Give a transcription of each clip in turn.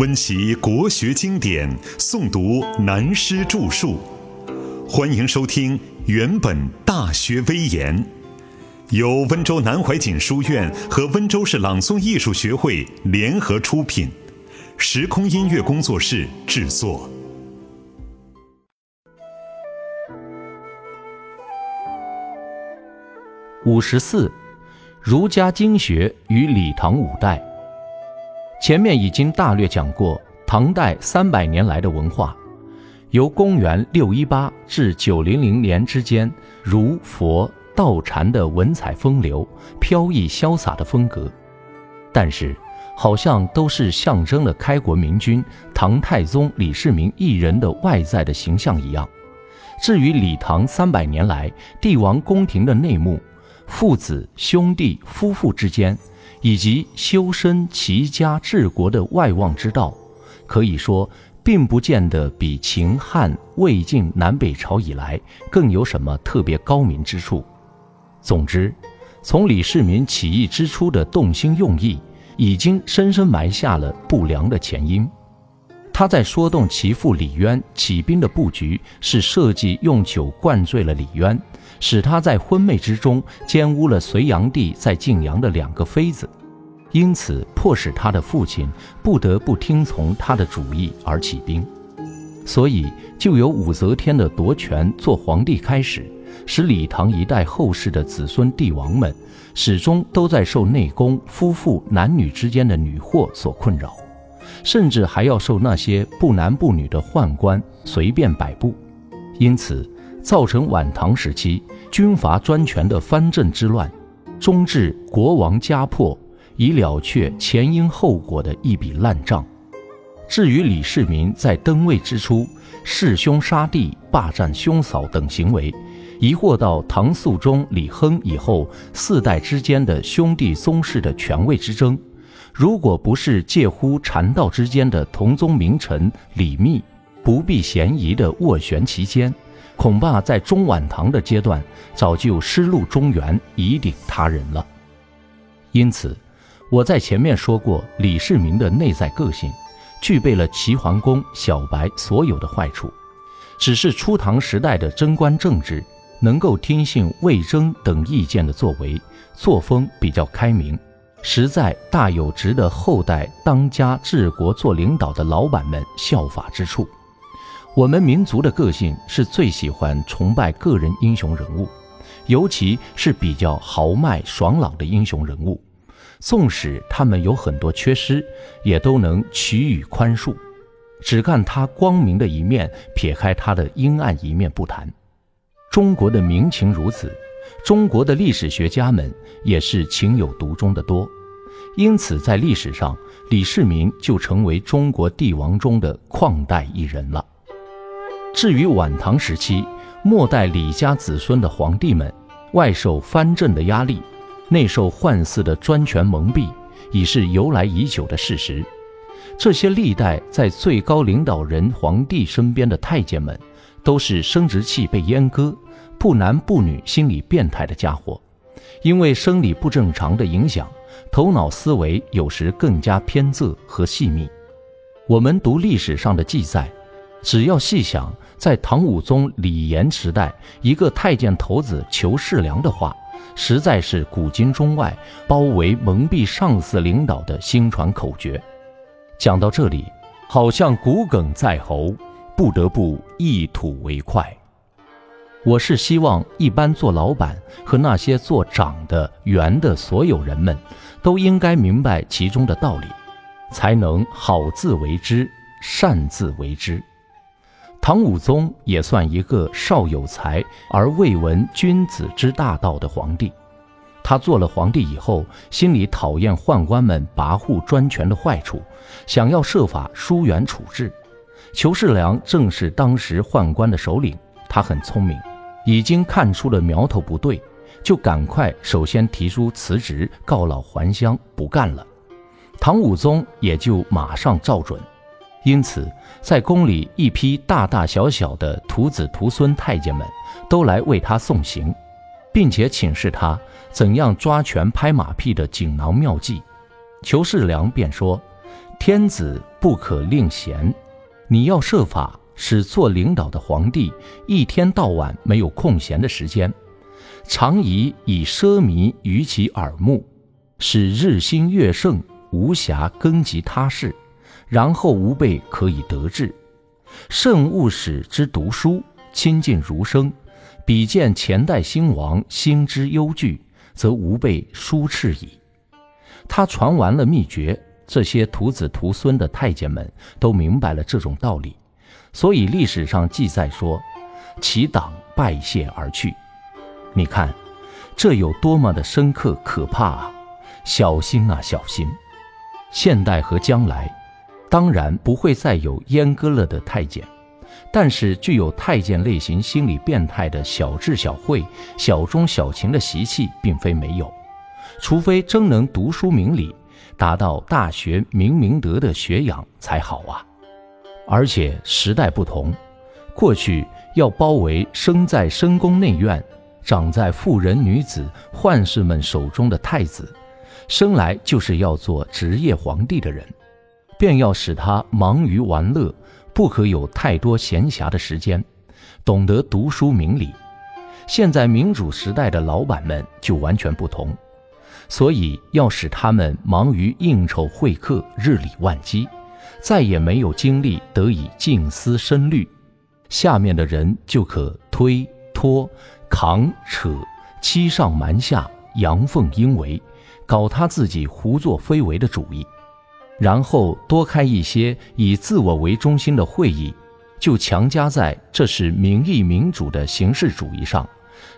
温习国学经典，诵读南师著述。欢迎收听《原本大学威严》，由温州南怀瑾书院和温州市朗诵艺术学会联合出品，时空音乐工作室制作。五十四，儒家经学与李唐五代。前面已经大略讲过，唐代三百年来的文化，由公元六一八至九零零年之间，儒、佛、道、禅的文采风流、飘逸潇洒的风格，但是好像都是象征了开国明君唐太宗李世民一人的外在的形象一样。至于李唐三百年来帝王宫廷的内幕，父子、兄弟、夫妇之间。以及修身齐家治国的外望之道，可以说并不见得比秦汉魏晋南北朝以来更有什么特别高明之处。总之，从李世民起义之初的动心用意，已经深深埋下了不良的前因。他在说动其父李渊起兵的布局，是设计用酒灌醉了李渊。使他在昏昧之中奸污了隋炀帝在晋阳的两个妃子，因此迫使他的父亲不得不听从他的主意而起兵。所以就由武则天的夺权做皇帝开始，使李唐一代后世的子孙帝王们始终都在受内宫夫妇男女之间的女祸所困扰，甚至还要受那些不男不女的宦官随便摆布。因此。造成晚唐时期军阀专权的藩镇之乱，终至国王家破，以了却前因后果的一笔烂账。至于李世民在登位之初弑兄杀弟、霸占兄嫂等行为，疑惑到唐肃宗李亨以后四代之间的兄弟宗室的权位之争，如果不是介乎禅道之间的同宗名臣李密不避嫌疑的斡旋其间。恐怕在中晚唐的阶段，早就失路中原，以顶他人了。因此，我在前面说过，李世民的内在个性具备了齐桓公、小白所有的坏处，只是初唐时代的贞观政治能够听信魏征等意见的作为，作风比较开明，实在大有值得后代当家治国做领导的老板们效法之处。我们民族的个性是最喜欢崇拜个人英雄人物，尤其是比较豪迈爽朗的英雄人物，纵使他们有很多缺失，也都能取予宽恕，只看他光明的一面，撇开他的阴暗一面不谈。中国的民情如此，中国的历史学家们也是情有独钟的多，因此在历史上，李世民就成为中国帝王中的旷代一人了。至于晚唐时期末代李家子孙的皇帝们，外受藩镇的压力，内受宦寺的专权蒙蔽，已是由来已久的事实。这些历代在最高领导人皇帝身边的太监们，都是生殖器被阉割、不男不女、心理变态的家伙。因为生理不正常的影响，头脑思维有时更加偏仄和细密。我们读历史上的记载。只要细想，在唐武宗李炎时代，一个太监头子裘世良的话，实在是古今中外包围蒙蔽上司领导的新传口诀。讲到这里，好像骨梗在喉，不得不一吐为快。我是希望一般做老板和那些做长的、圆的所有人们，都应该明白其中的道理，才能好自为之，善自为之。唐武宗也算一个少有才而未闻君子之大道的皇帝。他做了皇帝以后，心里讨厌宦官们跋扈专权的坏处，想要设法疏远处置。裘世良正是当时宦官的首领，他很聪明，已经看出了苗头不对，就赶快首先提出辞职，告老还乡，不干了。唐武宗也就马上照准。因此，在宫里一批大大小小的徒子徒孙太监们都来为他送行，并且请示他怎样抓权拍马屁的锦囊妙计。裘世良便说：“天子不可令贤。你要设法使做领导的皇帝一天到晚没有空闲的时间，常以以奢靡于其耳目，使日新月盛，无暇耕及他事，然后吾辈可以得志。慎勿使之读书，亲近儒生，比见前代兴亡，心之忧惧，则吾辈殊斥矣。他传完了秘诀，这些徒子徒孙的太监们都明白了这种道理，所以历史上记载说，其党拜谢而去。你看，这有多么的深刻可怕啊！小心啊，小心！现代和将来，当然不会再有阉割了的太监，但是具有太监类型心理变态的小智小慧、小忠小情的习气，并非没有。除非真能读书明理，达到大学明明德的学养才好啊！而且时代不同，过去要包围生在深宫内院、长在妇人女子宦士们手中的太子，生来就是要做职业皇帝的人，便要使他忙于玩乐，不可有太多闲暇的时间，懂得读书明理。现在民主时代的老板们就完全不同。所以要使他们忙于应酬会客，日理万机，再也没有精力得以静思深虑。下面的人就可推脱、扛扯、欺上瞒下、阳奉阴违，搞他自己胡作非为的主意，然后多开一些以自我为中心的会议，就强加在这是民意民主的形式主义上，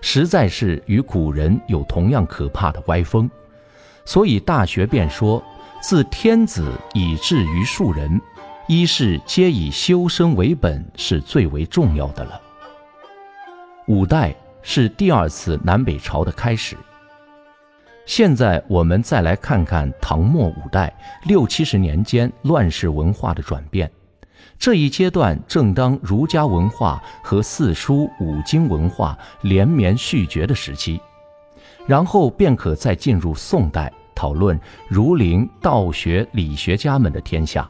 实在是与古人有同样可怕的歪风。所以《大学》便说：“自天子以至于庶人，一是皆以修身为本，是最为重要的了。”五代是第二次南北朝的开始。现在我们再来看看唐末五代六七十年间乱世文化的转变，这一阶段正当儒家文化和四书五经文化连绵续绝的时期。然后便可再进入宋代，讨论儒林道学理学家们的天下。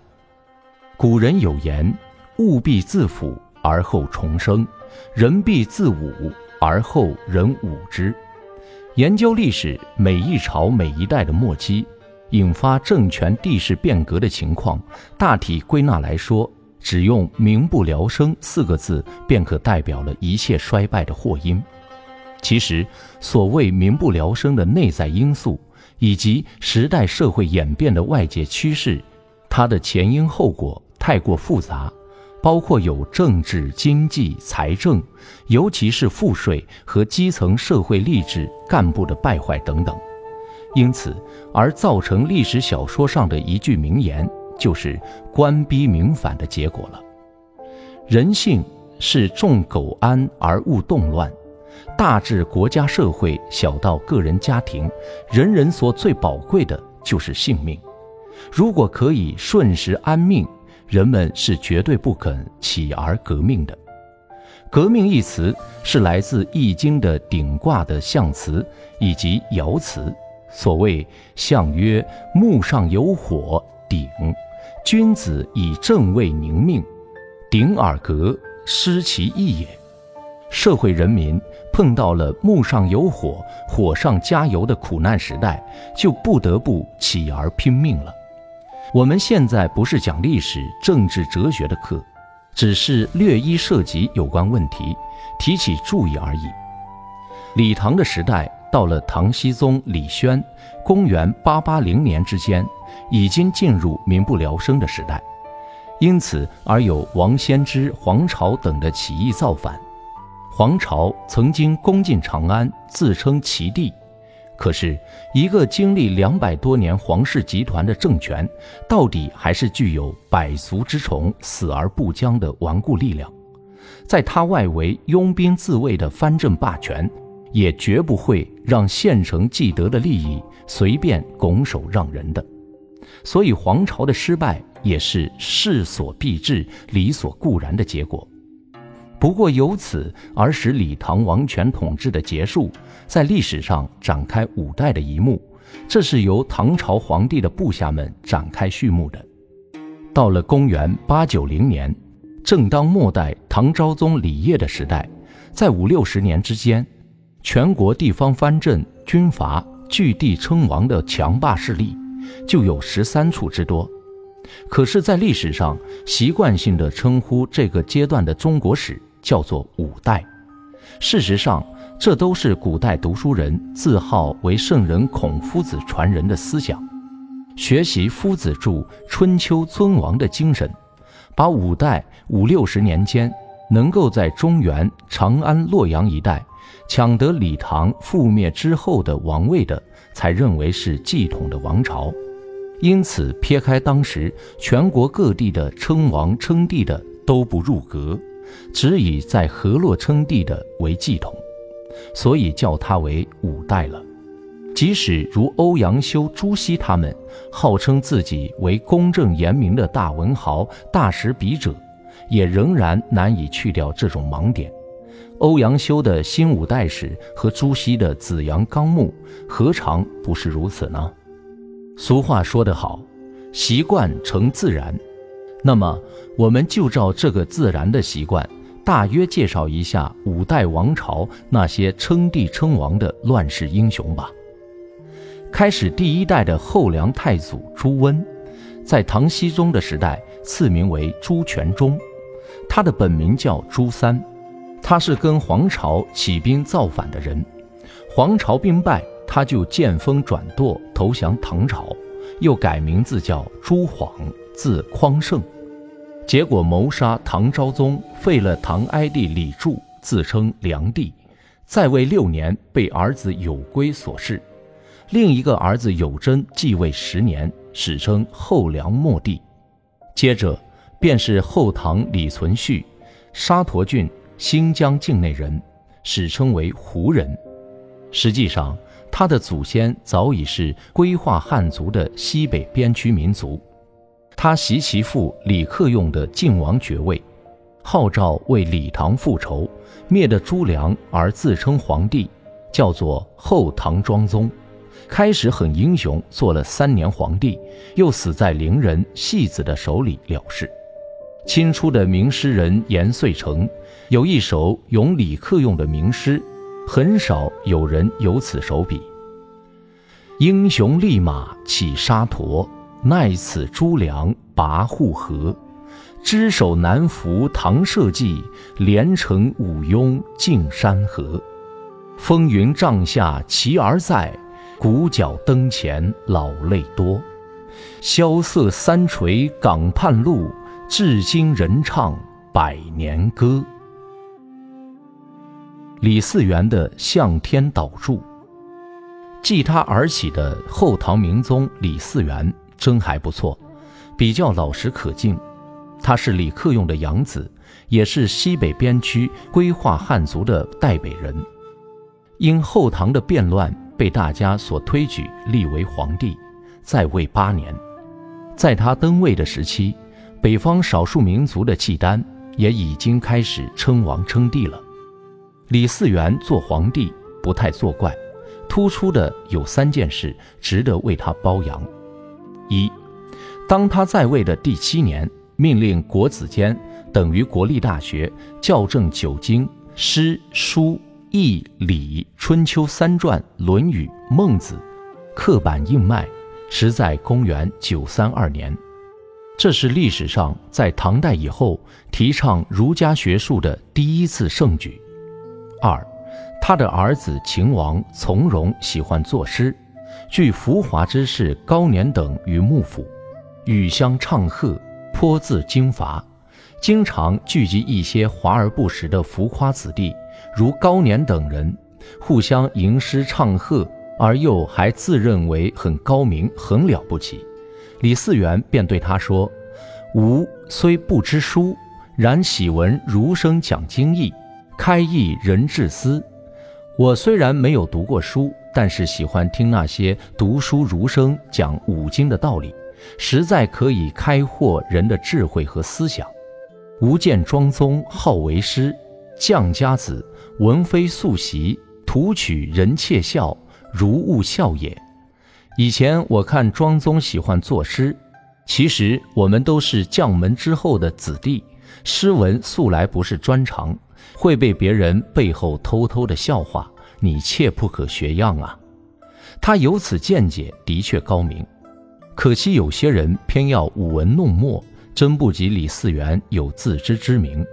古人有言：“物必自腐而后重生，人必自侮而后人侮之。”研究历史，每一朝每一代的末期，引发政权地势变革的情况，大体归纳来说，只用“民不聊生”四个字，便可代表了一切衰败的祸因。其实，所谓民不聊生的内在因素，以及时代社会演变的外界趋势，它的前因后果太过复杂，包括有政治、经济、财政，尤其是赋税和基层社会吏治干部的败坏等等。因此，而造成历史小说上的一句名言，就是“官逼民反”的结果了。人性是重苟安而勿动乱。大至国家社会，小到个人家庭，人人所最宝贵的就是性命。如果可以瞬时安命，人们是绝对不肯起而革命的。革命一词是来自《易经》的鼎卦的象辞以及爻辞。所谓“象曰：木上有火，鼎。君子以正位宁命，鼎而革，失其义也。”社会人民碰到了木上有火、火上加油的苦难时代，就不得不起而拼命了。我们现在不是讲历史、政治、哲学的课，只是略一涉及有关问题，提起注意而已。李唐的时代到了唐僖宗李轩，公元八八零年之间，已经进入民不聊生的时代，因此而有王仙芝、黄巢等的起义造反。黄巢曾经攻进长安，自称齐帝。可是，一个经历两百多年皇室集团的政权，到底还是具有百足之虫，死而不僵的顽固力量。在他外围拥兵自卫的藩镇霸权，也绝不会让现成既得的利益随便拱手让人的。所以，皇朝的失败也是势所必至、理所固然的结果。不过由此而使李唐王权统治的结束，在历史上展开五代的一幕，这是由唐朝皇帝的部下们展开序幕的。到了公元八九零年，正当末代唐昭宗李晔的时代，在五六十年之间，全国地方藩镇军阀据地称王的强霸势力就有十三处之多。可是，在历史上习惯性的称呼这个阶段的中国史叫做五代。事实上，这都是古代读书人自号为圣人孔夫子传人的思想，学习夫子著《春秋》尊王的精神，把五代五六十年间能够在中原、长安、洛阳一带抢得李唐覆灭之后的王位的，才认为是继统的王朝。因此，撇开当时全国各地的称王称帝的都不入格，只以在河洛称帝的为继统，所以叫他为五代了。即使如欧阳修、朱熹他们号称自己为公正严明的大文豪、大史笔者，也仍然难以去掉这种盲点。欧阳修的新五代史和朱熹的子阳纲目，何尝不是如此呢？俗话说得好，习惯成自然。那么，我们就照这个自然的习惯，大约介绍一下五代王朝那些称帝称王的乱世英雄吧。开始第一代的后梁太祖朱温，在唐僖宗的时代赐名为朱全忠，他的本名叫朱三，他是跟黄巢起兵造反的人，黄巢兵败。他就见风转舵投降唐朝，又改名字叫朱晃，字匡胜，结果谋杀唐昭宗，废了唐哀帝李柱，自称梁帝，在位六年被儿子有圭所弑，另一个儿子有贞继位十年，史称后梁末帝。接着便是后唐李存勖，沙陀郡新疆境内人，史称为胡人，实际上。他的祖先早已是归化汉族的西北边区民族，他袭其父李克用的晋王爵位，号召为李唐复仇，灭了朱良而自称皇帝，叫做后唐庄宗。开始很英雄，做了三年皇帝，又死在伶人戏子的手里了事。清初的名诗人严遂成有一首咏李克用的名诗。很少有人有此手笔。英雄立马起沙陀，奈此朱良跋扈河？只手难扶唐社稷，连城五庸尽山河。风云帐下旗儿在，鼓角灯前老泪多。萧瑟三垂港畔路，至今人唱百年歌。李嗣源的《向天祷祝》，继他而起的后唐明宗李嗣源真还不错，比较老实可敬。他是李克用的养子，也是西北边区归化汉族的代北人。因后唐的变乱，被大家所推举立为皇帝，在位八年。在他登位的时期，北方少数民族的契丹也已经开始称王称帝了。李嗣源做皇帝不太作怪，突出的有三件事值得为他褒扬：一，当他在位的第七年，命令国子监等于国立大学校正九经、诗、书、易、礼、春秋三传、论语、孟子，刻板印卖，实在公元九三二年，这是历史上在唐代以后提倡儒家学术的第一次盛举。二，他的儿子秦王从容喜欢作诗，据浮华之士高年等于幕府，语相唱和，颇自经伐，经常聚集一些华而不实的浮夸子弟，如高年等人，互相吟诗唱和，而又还自认为很高明，很了不起。李嗣源便对他说：“吾虽不知书，然喜闻儒生讲经义。”开义人治思，我虽然没有读过书，但是喜欢听那些读书儒生讲五经的道理，实在可以开阔人的智慧和思想。吾见庄宗好为师，将家子，闻非素习，图取人窃笑，如勿笑也。以前我看庄宗喜欢作诗，其实我们都是将门之后的子弟，诗文素来不是专长，会被别人背后偷偷的笑话，你切不可学样啊。他有此见解，的确高明。可惜有些人偏要舞文弄墨，真不及李嗣源有自知之明。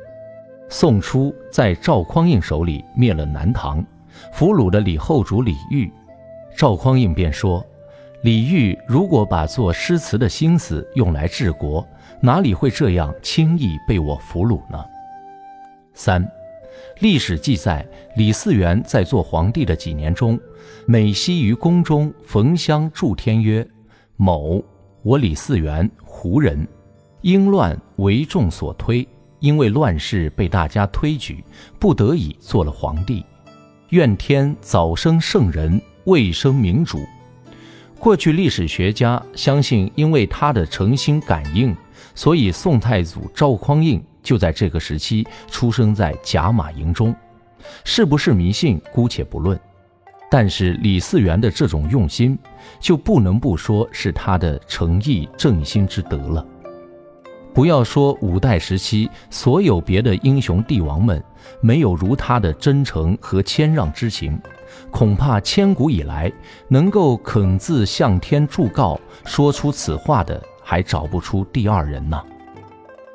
宋初在赵匡胤手里灭了南唐，俘虏了李后主李煜，赵匡胤便说：“李煜如果把做诗词的心思用来治国，哪里会这样轻易被我俘虏呢？”三，历史记载，李嗣源在做皇帝的几年中，每夕于宫中焚香祝天曰。某，我李嗣源，胡人，因乱为众所推，因为乱世被大家推举，不得已做了皇帝。愿天早生圣人，未生明主。过去历史学家相信，因为他的诚心感应，所以宋太祖赵匡胤就在这个时期出生在甲马营中。是不是迷信，姑且不论。但是李嗣源的这种用心，就不能不说是他的诚意正心之德了。不要说五代时期所有别的英雄帝王们没有如他的真诚和谦让之情，恐怕千古以来能够肯自向天祝告说出此话的，还找不出第二人呢。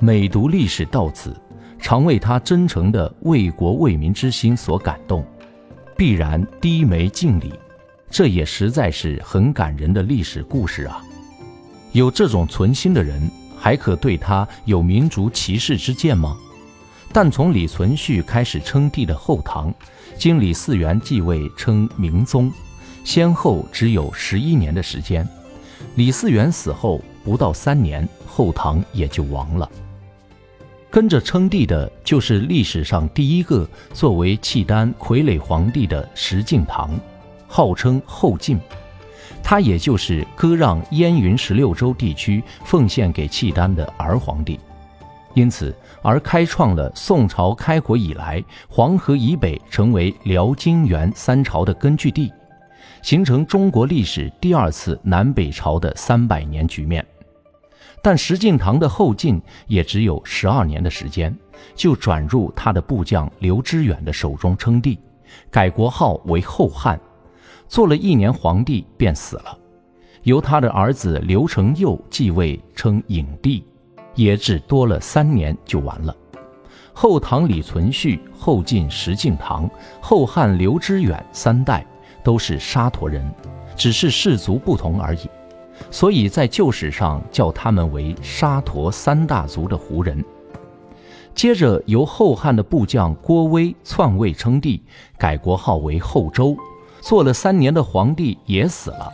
每读历史到此，常为他真诚的为国为民之心所感动。必然低眉敬礼，这也实在是很感人的历史故事啊！有这种存心的人，还可对他有民族歧视之见吗？但从李存勖开始称帝的后唐，经李嗣源继位称明宗，先后只有十一年的时间。李嗣源死后不到三年，后唐也就亡了。跟着称帝的就是历史上第一个作为契丹傀儡皇帝的石敬瑭，号称后晋。他也就是割让燕云十六州地区奉献给契丹的儿皇帝，因此而开创了宋朝开国以来黄河以北成为辽金元三朝的根据地，形成中国历史第二次南北朝的三百年局面。但石敬瑭的后晋也只有十二年的时间，就转入他的部将刘知远的手中称帝，改国号为后汉，做了一年皇帝便死了，由他的儿子刘承佑继位称影帝，也只多了三年就完了。后唐李存勖、后晋石敬瑭、后汉刘知远三代都是沙陀人，只是氏族不同而已。所以在旧史上叫他们为沙陀三大族的胡人。接着由后汉的部将郭威篡位称帝，改国号为后周，做了三年的皇帝也死了。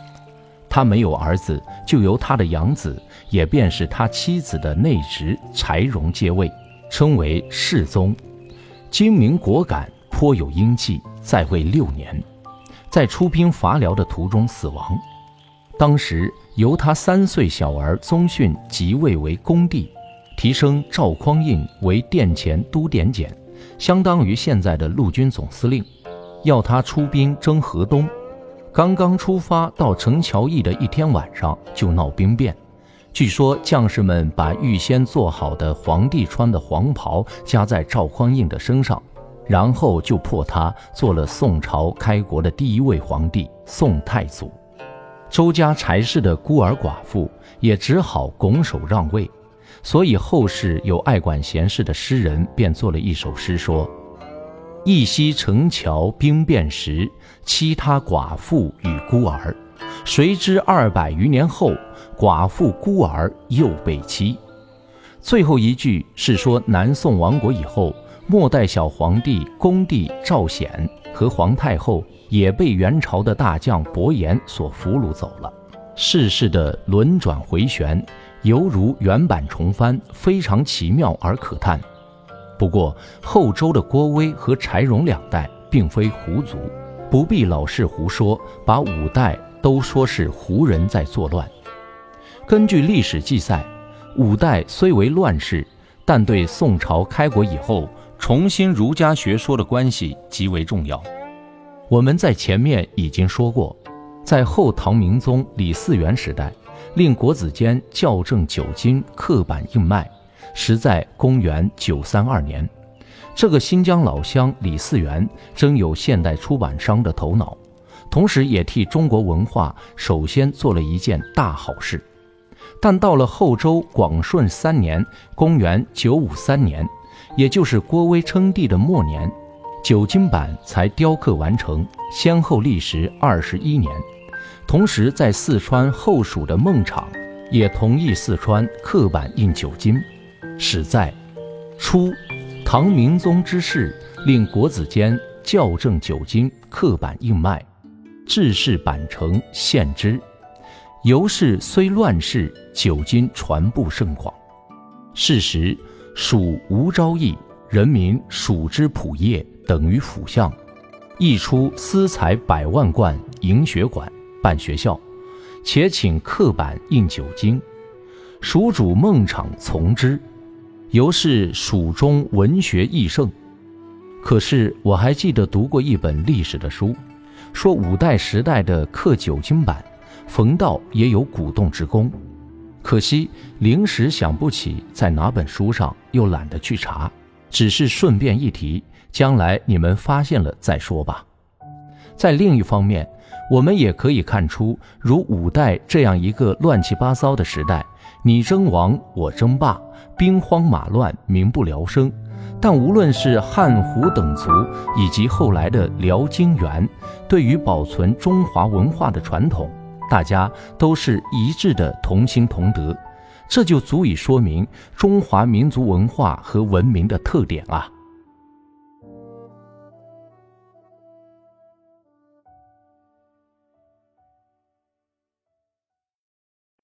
他没有儿子，就由他的养子，也便是他妻子的内侄柴荣接位，称为世宗。精明果敢，颇有英气，在位六年，在出兵伐辽的途中死亡。当时。由他三岁小儿宗训即位为恭帝，提升赵匡胤为殿前都点检，相当于现在的陆军总司令，要他出兵征河东。刚刚出发到陈桥驿的一天晚上就闹兵变，据说将士们把预先做好的皇帝穿的黄袍加在赵匡胤的身上，然后就迫他做了宋朝开国的第一位皇帝宋太祖。周家柴氏的孤儿寡妇也只好拱手让位，所以后世有爱管闲事的诗人便作了一首诗说：“一夕城桥兵变时，欺他寡妇与孤儿。谁知二百余年后，寡妇孤儿又被欺。”最后一句是说南宋亡国以后，末代小皇帝恭帝赵显和皇太后。也被元朝的大将伯颜所俘虏走了。世事的轮转回旋，犹如原版重翻，非常奇妙而可叹。不过后周的郭威和柴荣两代并非胡族，不必老是胡说，把五代都说是胡人在作乱。根据历史记载，五代虽为乱世，但对宋朝开国以后重新儒家学说的关系极为重要。我们在前面已经说过，在后唐明宗李嗣源时代，令国子监校正九经刻版印卖，实在公元九三二年。这个新疆老乡李嗣源真有现代出版商的头脑，同时也替中国文化首先做了一件大好事。但到了后周广顺三年（公元九五三年），也就是郭威称帝的末年，九经版才雕刻完成，先后历时二十一年。同时，在四川后蜀的孟昶也同意四川刻版印九经。史在初，唐明宗之事，令国子监校正九经刻版印卖，制式版成献之。由是虽乱世，九经传布甚广。是时，蜀吴昭义人民蜀之普业等于府相，译出私财百万贯营学馆。办学校，且请刻板印九经，蜀主孟昶从之，由是蜀中文学益盛。可是我还记得读过一本历史的书，说五代时代的刻九经版，冯道也有鼓动之功。可惜临时想不起在哪本书上，又懒得去查，只是顺便一提，将来你们发现了再说吧。在另一方面。我们也可以看出，如五代这样一个乱七八糟的时代，你争王，我争霸，兵荒马乱，民不聊生。但无论是汉胡等族，以及后来的辽金元，对于保存中华文化的传统，大家都是一致的同心同德，这就足以说明中华民族文化和文明的特点啊。